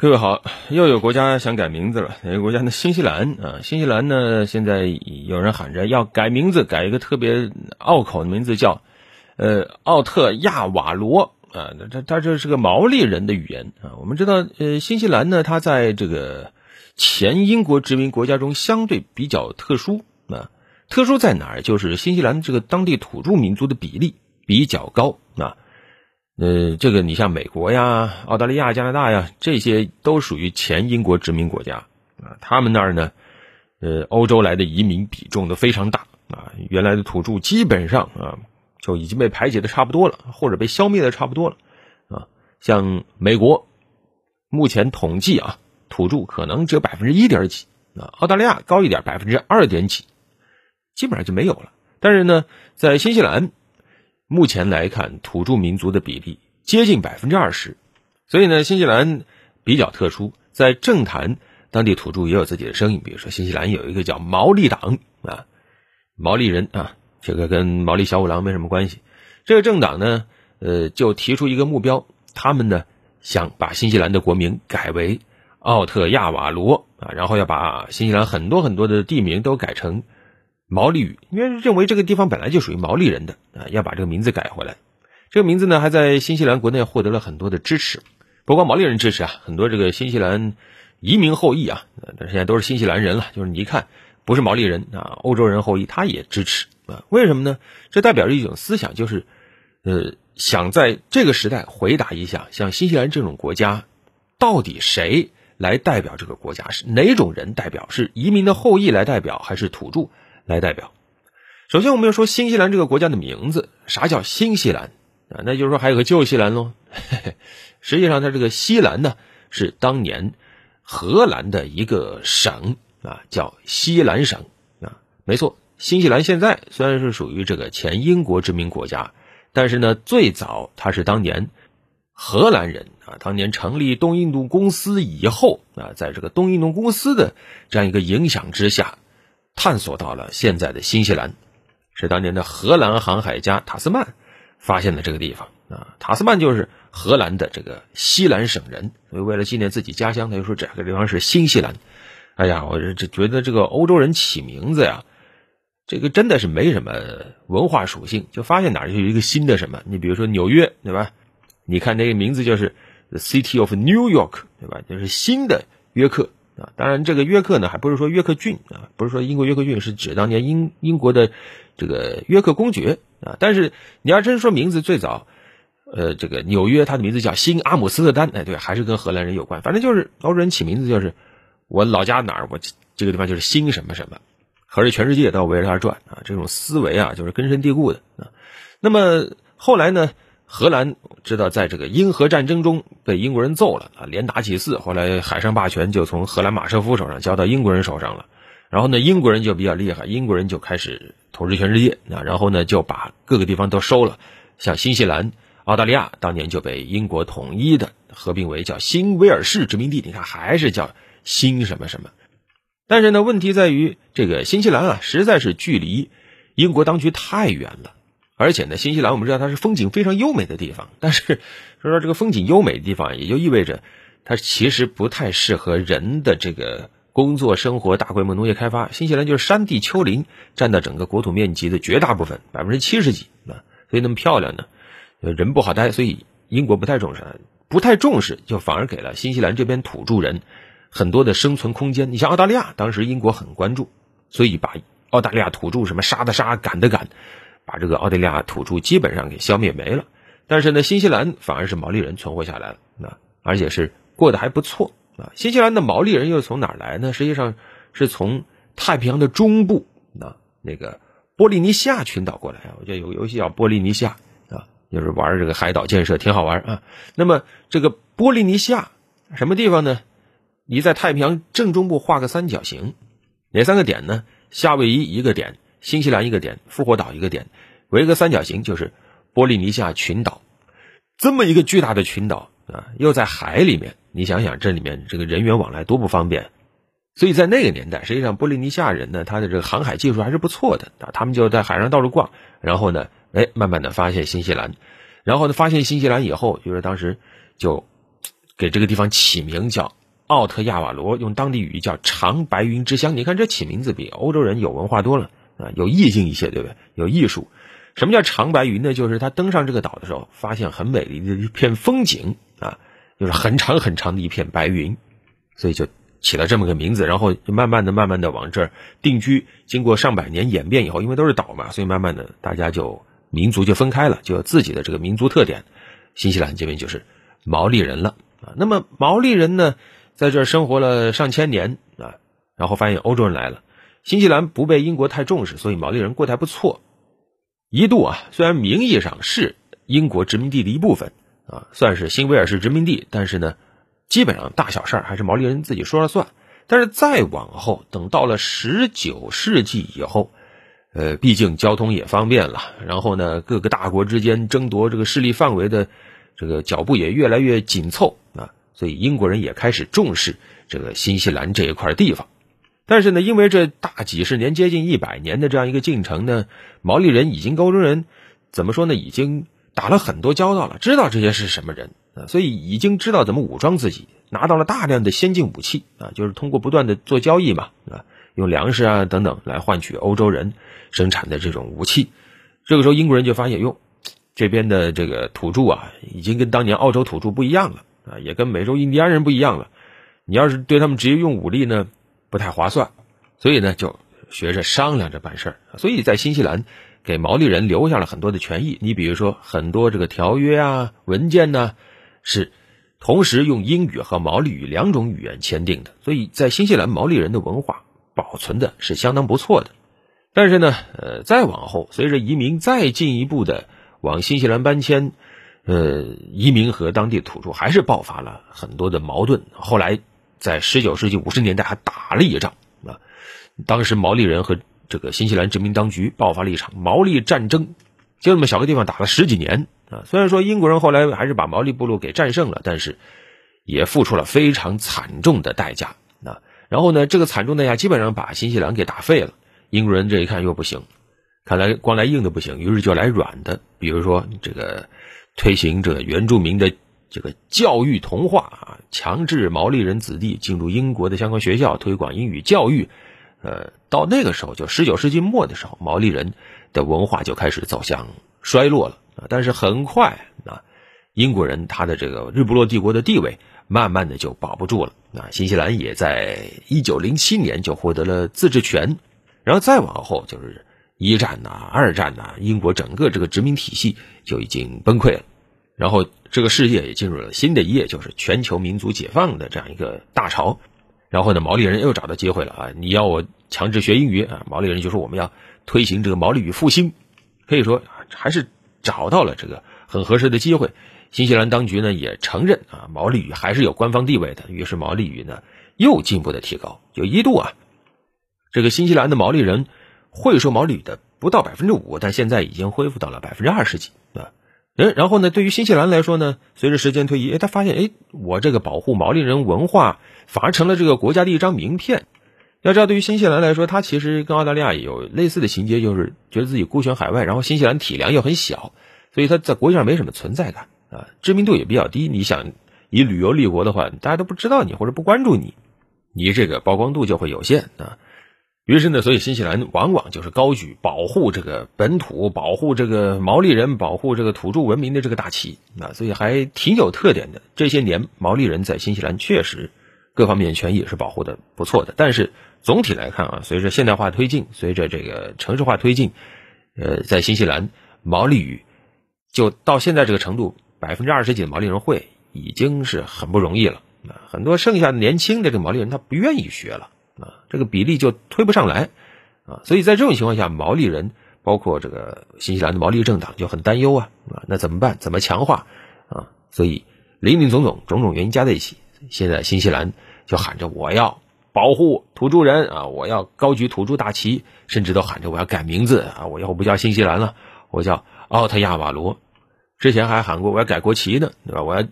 各位好，又有国家想改名字了。哪个国家呢？新西兰啊，新西兰呢，现在有人喊着要改名字，改一个特别拗口的名字，叫呃奥特亚瓦罗啊。那它它这是个毛利人的语言啊。我们知道，呃，新西兰呢，它在这个前英国殖民国家中相对比较特殊啊。特殊在哪儿？就是新西兰这个当地土著民族的比例比较高啊。呃，这个你像美国呀、澳大利亚、加拿大呀，这些都属于前英国殖民国家啊。他们那儿呢，呃，欧洲来的移民比重都非常大啊。原来的土著基本上啊就已经被排解的差不多了，或者被消灭的差不多了啊。像美国，目前统计啊，土著可能只有百分之一点几啊。澳大利亚高一点，百分之二点几，基本上就没有了。但是呢，在新西兰。目前来看，土著民族的比例接近百分之二十，所以呢，新西兰比较特殊，在政坛，当地土著也有自己的声音。比如说，新西兰有一个叫毛利党啊，毛利人啊，这个跟毛利小五郎没什么关系。这个政党呢，呃，就提出一个目标，他们呢想把新西兰的国名改为奥特亚瓦罗啊，然后要把新西兰很多很多的地名都改成。毛利语，因为认为这个地方本来就属于毛利人的啊，要把这个名字改回来。这个名字呢，还在新西兰国内获得了很多的支持，不光毛利人支持啊，很多这个新西兰移民后裔啊，但现在都是新西兰人了，就是你一看不是毛利人啊，欧洲人后裔，他也支持啊。为什么呢？这代表着一种思想，就是呃，想在这个时代回答一下，像新西兰这种国家，到底谁来代表这个国家？是哪种人代表？是移民的后裔来代表，还是土著？来代表，首先我们要说新西兰这个国家的名字，啥叫新西兰啊？那就是说还有个旧西兰喽。实际上，它这个西兰呢是当年荷兰的一个省啊，叫西兰省啊。没错，新西兰现在虽然是属于这个前英国殖民国家，但是呢，最早它是当年荷兰人啊，当年成立东印度公司以后啊，在这个东印度公司的这样一个影响之下。探索到了现在的新西兰，是当年的荷兰航海家塔斯曼发现的这个地方啊。塔斯曼就是荷兰的这个西兰省人，所以为了纪念自己家乡，他就说这个地方是新西兰。哎呀，我这觉得这个欧洲人起名字呀，这个真的是没什么文化属性，就发现哪儿就有一个新的什么。你比如说纽约，对吧？你看那个名字就是 The City of New York，对吧？就是新的约克。啊，当然，这个约克呢，还不是说约克郡啊，不是说英国约克郡，是指当年英英国的这个约克公爵啊。但是你要真说名字最早，呃，这个纽约它的名字叫新阿姆斯特丹，哎，对，还是跟荷兰人有关。反正就是欧洲人起名字就是我老家哪儿，我这个地方就是新什么什么，合着全世界都要围着它转啊。这种思维啊，就是根深蒂固的啊。那么后来呢？荷兰知道，在这个英荷战争中被英国人揍了啊，连打几次，后来海上霸权就从荷兰马车夫手上交到英国人手上了。然后呢，英国人就比较厉害，英国人就开始统治全世界啊。然后呢，就把各个地方都收了，像新西兰、澳大利亚，当年就被英国统一的，合并为叫新威尔士殖民地。你看，还是叫新什么什么。但是呢，问题在于这个新西兰啊，实在是距离英国当局太远了。而且呢，新西兰我们知道它是风景非常优美的地方，但是 说说这个风景优美的地方，也就意味着它其实不太适合人的这个工作、生活、大规模农业开发。新西兰就是山地丘陵占到整个国土面积的绝大部分，百分之七十几啊，所以那么漂亮呢，人不好待，所以英国不太重视，不太重视，就反而给了新西兰这边土著人很多的生存空间。你像澳大利亚，当时英国很关注，所以把澳大利亚土著什么杀的杀，赶的赶。把这个澳大利亚土著基本上给消灭没了，但是呢，新西兰反而是毛利人存活下来了，啊，而且是过得还不错啊。新西兰的毛利人又从哪儿来呢？实际上是从太平洋的中部，啊，那个波利尼西亚群岛过来啊。我觉得有个游戏叫波利尼西亚啊，就是玩这个海岛建设，挺好玩啊。那么这个波利尼西亚什么地方呢？你在太平洋正中部画个三角形，哪三个点呢？夏威夷一个点。新西兰一个点，复活岛一个点，围个三角形就是波利尼西亚群岛。这么一个巨大的群岛啊，又在海里面，你想想这里面这个人员往来多不方便。所以在那个年代，实际上波利尼西亚人呢，他的这个航海技术还是不错的啊。他们就在海上到处逛，然后呢，哎，慢慢的发现新西兰，然后呢，发现新西兰以后，就是当时就给这个地方起名叫奥特亚瓦罗，用当地语叫长白云之乡。你看这起名字比欧洲人有文化多了啊，有意境一些，对不对？有艺术。什么叫长白云呢？就是他登上这个岛的时候，发现很美丽的一片风景啊，就是很长很长的一片白云，所以就起了这么个名字。然后就慢慢的、慢慢的往这儿定居。经过上百年演变以后，因为都是岛嘛，所以慢慢的大家就民族就分开了，就有自己的这个民族特点。新西兰这边就是毛利人了啊。那么毛利人呢，在这儿生活了上千年啊，然后发现欧洲人来了，新西兰不被英国太重视，所以毛利人过得还不错。一度啊，虽然名义上是英国殖民地的一部分啊，算是新威尔士殖民地，但是呢，基本上大小事儿还是毛利人自己说了算。但是再往后，等到了十九世纪以后，呃，毕竟交通也方便了，然后呢，各个大国之间争夺这个势力范围的这个脚步也越来越紧凑啊，所以英国人也开始重视这个新西兰这一块地方。但是呢，因为这大几十年、接近一百年的这样一个进程呢，毛利人已经欧洲人怎么说呢？已经打了很多交道了，知道这些是什么人啊，所以已经知道怎么武装自己，拿到了大量的先进武器啊，就是通过不断的做交易嘛啊，用粮食啊等等来换取欧洲人生产的这种武器。这个时候，英国人就发现哟，这边的这个土著啊，已经跟当年澳洲土著不一样了啊，也跟美洲印第安人不一样了。你要是对他们直接用武力呢？不太划算，所以呢，就学着商量着办事儿。所以在新西兰，给毛利人留下了很多的权益。你比如说，很多这个条约啊、文件呢，是同时用英语和毛利语两种语言签订的。所以在新西兰，毛利人的文化保存的是相当不错的。但是呢，呃，再往后，随着移民再进一步的往新西兰搬迁，呃，移民和当地土著还是爆发了很多的矛盾。后来。在十九世纪五十年代还打了一仗啊，当时毛利人和这个新西兰殖民当局爆发了一场毛利战争，就那么小个地方打了十几年啊。虽然说英国人后来还是把毛利部落给战胜了，但是也付出了非常惨重的代价啊。然后呢，这个惨重代价基本上把新西兰给打废了。英国人这一看又不行，看来光来硬的不行，于是就来软的，比如说这个推行这个原住民的。这个教育同化啊，强制毛利人子弟进入英国的相关学校，推广英语教育。呃，到那个时候，就十九世纪末的时候，毛利人的文化就开始走向衰落了啊。但是很快啊，英国人他的这个日不落帝国的地位，慢慢的就保不住了啊。新西兰也在一九零七年就获得了自治权，然后再往后就是一战呐、二战呐，英国整个这个殖民体系就已经崩溃了。然后，这个世界也进入了新的一页，就是全球民族解放的这样一个大潮。然后呢，毛利人又找到机会了啊！你要我强制学英语啊？毛利人就说我们要推行这个毛利语复兴，可以说还是找到了这个很合适的机会。新西兰当局呢也承认啊，毛利语还是有官方地位的。于是毛利语呢又进一步的提高，就一度啊，这个新西兰的毛利人会说毛利语的不到百分之五，但现在已经恢复到了百分之二十几啊。嗯，然后呢？对于新西兰来说呢，随着时间推移，哎，他发现，哎，我这个保护毛利人文化反而成了这个国家的一张名片。要知道，对于新西兰来说，他其实跟澳大利亚有类似的情节，就是觉得自己孤悬海外，然后新西兰体量又很小，所以他在国际上没什么存在感啊，知名度也比较低。你想以旅游立国的话，大家都不知道你或者不关注你，你这个曝光度就会有限啊。于是呢，所以新西兰往往就是高举保护这个本土、保护这个毛利人、保护这个土著文明的这个大旗啊，所以还挺有特点的。这些年，毛利人在新西兰确实各方面权益也是保护的不错的。但是总体来看啊，随着现代化推进，随着这个城市化推进，呃，在新西兰毛利语就到现在这个程度，百分之二十几的毛利人会已经是很不容易了啊。很多剩下的年轻的这个毛利人他不愿意学了。啊，这个比例就推不上来，啊，所以在这种情况下，毛利人包括这个新西兰的毛利政党就很担忧啊，啊，那怎么办？怎么强化？啊，所以林林总总种种原因加在一起，现在新西兰就喊着我要保护土著人啊，我要高举土著大旗，甚至都喊着我要改名字啊，我以后不叫新西兰了，我叫奥特亚瓦罗，之前还喊过我要改国旗呢，对吧？我要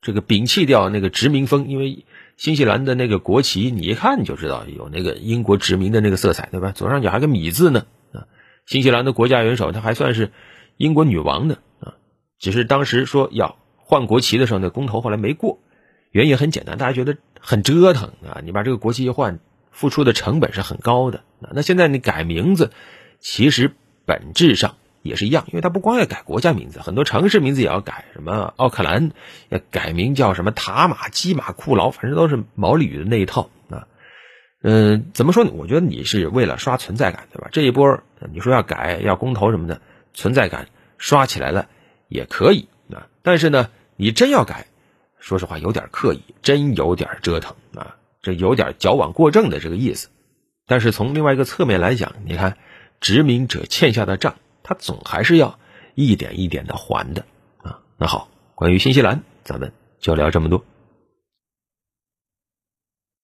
这个摒弃掉那个殖民风，因为。新西兰的那个国旗，你一看就知道有那个英国殖民的那个色彩，对吧？左上角还个米字呢啊！新西兰的国家元首，他还算是英国女王呢啊！只是当时说要换国旗的时候，那公投后来没过，原因很简单，大家觉得很折腾啊，你把这个国旗一换，付出的成本是很高的。那现在你改名字，其实本质上也是一样，因为它不光要改国家名字，很多城市名字也要改，什么奥克兰要改名叫什么塔马基马库劳，反正都是毛利语的那一套啊。嗯，怎么说呢？我觉得你是为了刷存在感，对吧？这一波你说要改要公投什么的，存在感刷起来了也可以啊。但是呢，你真要改，说实话有点刻意，真有点折腾啊，这有点矫枉过正的这个意思。但是从另外一个侧面来讲，你看殖民者欠下的账，他总还是要一点一点的还的啊。那好，关于新西兰，咱们就聊这么多。